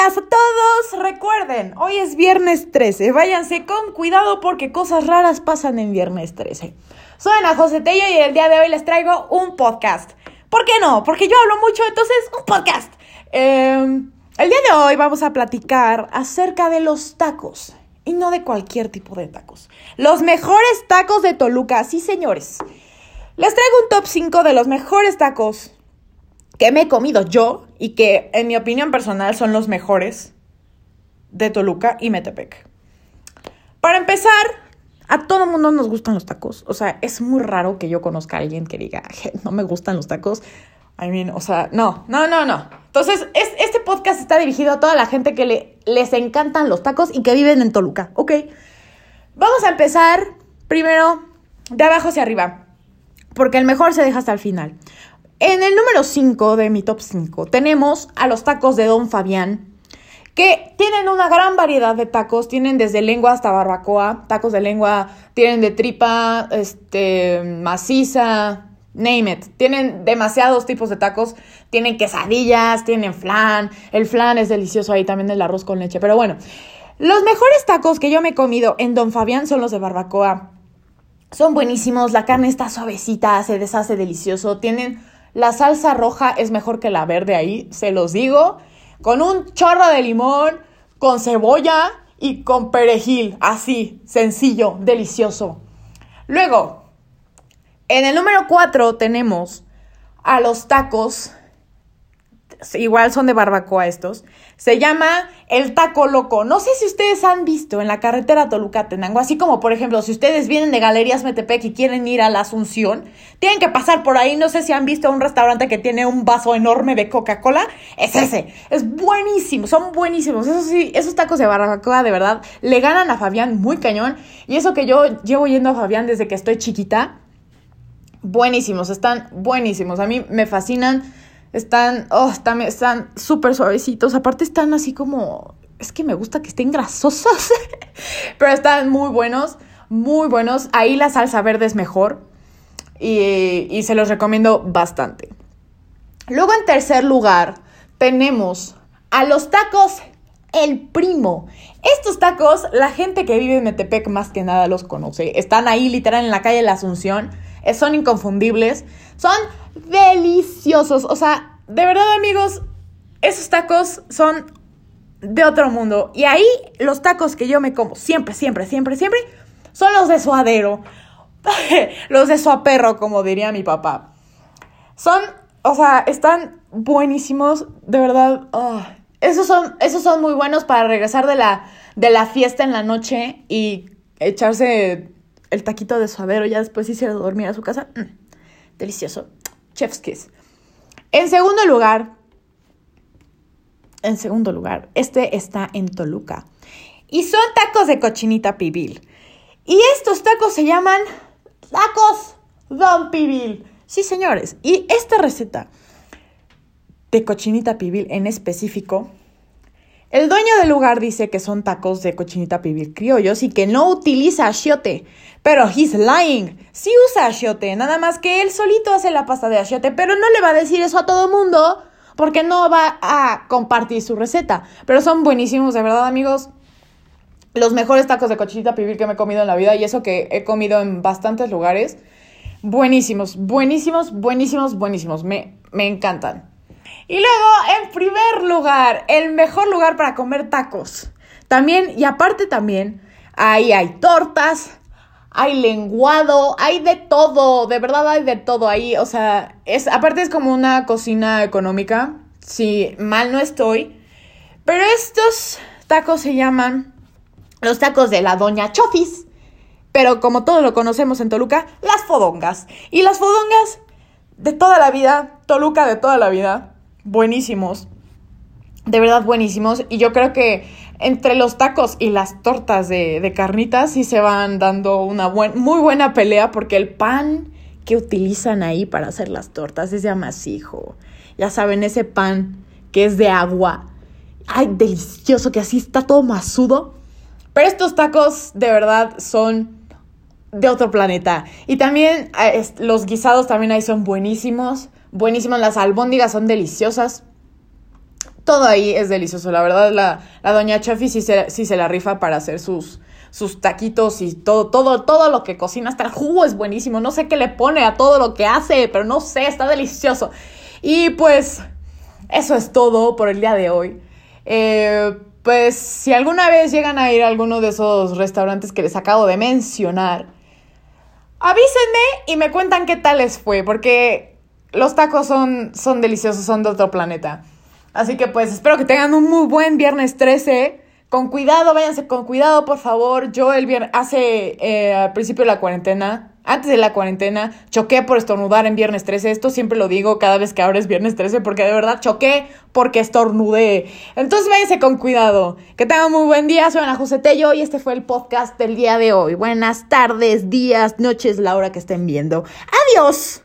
a todos. Recuerden, hoy es viernes 13. Váyanse con cuidado porque cosas raras pasan en viernes 13. Soy Ana José Tello y el día de hoy les traigo un podcast. ¿Por qué no? Porque yo hablo mucho, entonces un podcast. Em, el día de hoy vamos a platicar acerca de los tacos. Y no de cualquier tipo de tacos. Los mejores tacos de Toluca, sí señores. Les traigo un top 5 de los mejores tacos que me he comido yo y que en mi opinión personal son los mejores de Toluca y Metepec. Para empezar, a todo mundo nos gustan los tacos. O sea, es muy raro que yo conozca a alguien que diga, no me gustan los tacos. I mean, o sea, no, no, no, no. Entonces, este podcast está dirigido a toda la gente que le, les encantan los tacos y que viven en Toluca, ¿ok? Vamos a empezar primero de abajo hacia arriba, porque el mejor se deja hasta el final. En el número 5 de mi top 5 tenemos a los tacos de Don Fabián, que tienen una gran variedad de tacos, tienen desde lengua hasta barbacoa, tacos de lengua, tienen de tripa, este, maciza, name it. Tienen demasiados tipos de tacos, tienen quesadillas, tienen flan, el flan es delicioso ahí también el arroz con leche, pero bueno, los mejores tacos que yo me he comido en Don Fabián son los de barbacoa. Son buenísimos, la carne está suavecita, se deshace delicioso, tienen la salsa roja es mejor que la verde ahí, se los digo. Con un chorro de limón, con cebolla y con perejil. Así, sencillo, delicioso. Luego, en el número 4 tenemos a los tacos. Igual son de barbacoa estos. Se llama el taco loco. No sé si ustedes han visto en la carretera Toluca-Tenango, así como por ejemplo, si ustedes vienen de Galerías Metepec y quieren ir a la Asunción, tienen que pasar por ahí. No sé si han visto un restaurante que tiene un vaso enorme de Coca-Cola. Es ese. Es buenísimo. Son buenísimos. Eso sí, esos tacos de barbacoa de verdad le ganan a Fabián muy cañón. Y eso que yo llevo yendo a Fabián desde que estoy chiquita. Buenísimos, están buenísimos. A mí me fascinan están, oh, están súper suavecitos. Aparte están así como, es que me gusta que estén grasosos, pero están muy buenos, muy buenos. Ahí la salsa verde es mejor y, y se los recomiendo bastante. Luego en tercer lugar tenemos a los tacos El Primo. Estos tacos, la gente que vive en Metepec más que nada los conoce. Están ahí literal en la calle de la Asunción. Eh, son inconfundibles. Son deliciosos. O sea, de verdad amigos, esos tacos son de otro mundo. Y ahí los tacos que yo me como siempre, siempre, siempre, siempre son los de suadero. los de suaperro, como diría mi papá. Son, o sea, están buenísimos, de verdad. Ah, esos, son, esos son muy buenos para regresar de la, de la fiesta en la noche y echarse el taquito de suadero, ya después irse a dormir a su casa. Mm, delicioso. Chef's Kiss. En segundo lugar, en segundo lugar, este está en Toluca. Y son tacos de cochinita pibil. Y estos tacos se llaman tacos Don Pibil. Sí, señores. Y esta receta de cochinita pibil en específico el dueño del lugar dice que son tacos de cochinita pibil criollos y que no utiliza achiote. Pero he's lying. Sí usa achiote, nada más que él solito hace la pasta de achiote, pero no le va a decir eso a todo mundo porque no va a compartir su receta. Pero son buenísimos, de verdad, amigos. Los mejores tacos de cochinita pibil que me he comido en la vida y eso que he comido en bastantes lugares. Buenísimos, buenísimos, buenísimos, buenísimos. Me, me encantan. Y luego, en primer lugar, el mejor lugar para comer tacos. También, y aparte también, ahí hay tortas, hay lenguado, hay de todo, de verdad hay de todo ahí. O sea, es, aparte es como una cocina económica, si mal no estoy. Pero estos tacos se llaman los tacos de la Doña Chofis. Pero como todos lo conocemos en Toluca, las fodongas. Y las fodongas de toda la vida, Toluca de toda la vida, buenísimos. De verdad buenísimos. Y yo creo que entre los tacos y las tortas de, carnitas sí se van dando una muy buena pelea porque el pan que utilizan ahí para hacer las tortas es de amasijo. Ya saben, ese pan que es de agua. Ay, delicioso, que así está todo masudo. Pero estos tacos de verdad son de otro planeta. Y también eh, los guisados también ahí son buenísimos buenísimas. Las albóndigas son deliciosas. todo ahí es delicioso. La verdad, la, la doña Chafi sí se, se la rifa para hacer sus, sus taquitos y todo, todo, todo lo que cocina. Hasta el jugo es buenísimo. No sé qué le pone a todo lo que hace, pero no sé, está delicioso. Y pues, eso es todo por el día de hoy. Eh, pues, si alguna vez llegan a ir a alguno de esos restaurantes que les acabo de mencionar, avísenme y me cuentan qué tal les fue, porque los tacos son, son deliciosos, son de otro planeta. Así que pues espero que tengan un muy buen viernes 13. Con cuidado, váyanse con cuidado, por favor. Yo el viernes, hace, eh, al principio de la cuarentena, antes de la cuarentena, choqué por estornudar en viernes 13. Esto siempre lo digo cada vez que ahora es viernes 13, porque de verdad choqué porque estornudé. Entonces váyanse con cuidado. Que tengan muy buen día. Soy Ana José Tello y este fue el podcast del día de hoy. Buenas tardes, días, noches, la hora que estén viendo. Adiós.